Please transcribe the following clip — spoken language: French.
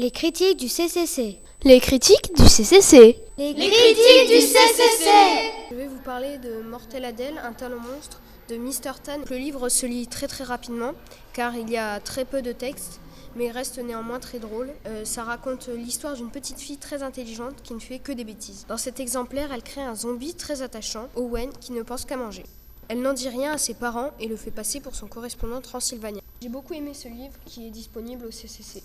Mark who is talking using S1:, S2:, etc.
S1: Les critiques du CCC.
S2: Les critiques du CCC.
S1: Les critiques du CCC.
S3: Je vais vous parler de Mortel Adèle, un talent monstre de Mr. Tan. Le livre se lit très très rapidement car il y a très peu de texte mais reste néanmoins très drôle. Euh, ça raconte l'histoire d'une petite fille très intelligente qui ne fait que des bêtises. Dans cet exemplaire, elle crée un zombie très attachant, Owen, qui ne pense qu'à manger. Elle n'en dit rien à ses parents et le fait passer pour son correspondant transylvanien. J'ai beaucoup aimé ce livre qui est disponible au CCC.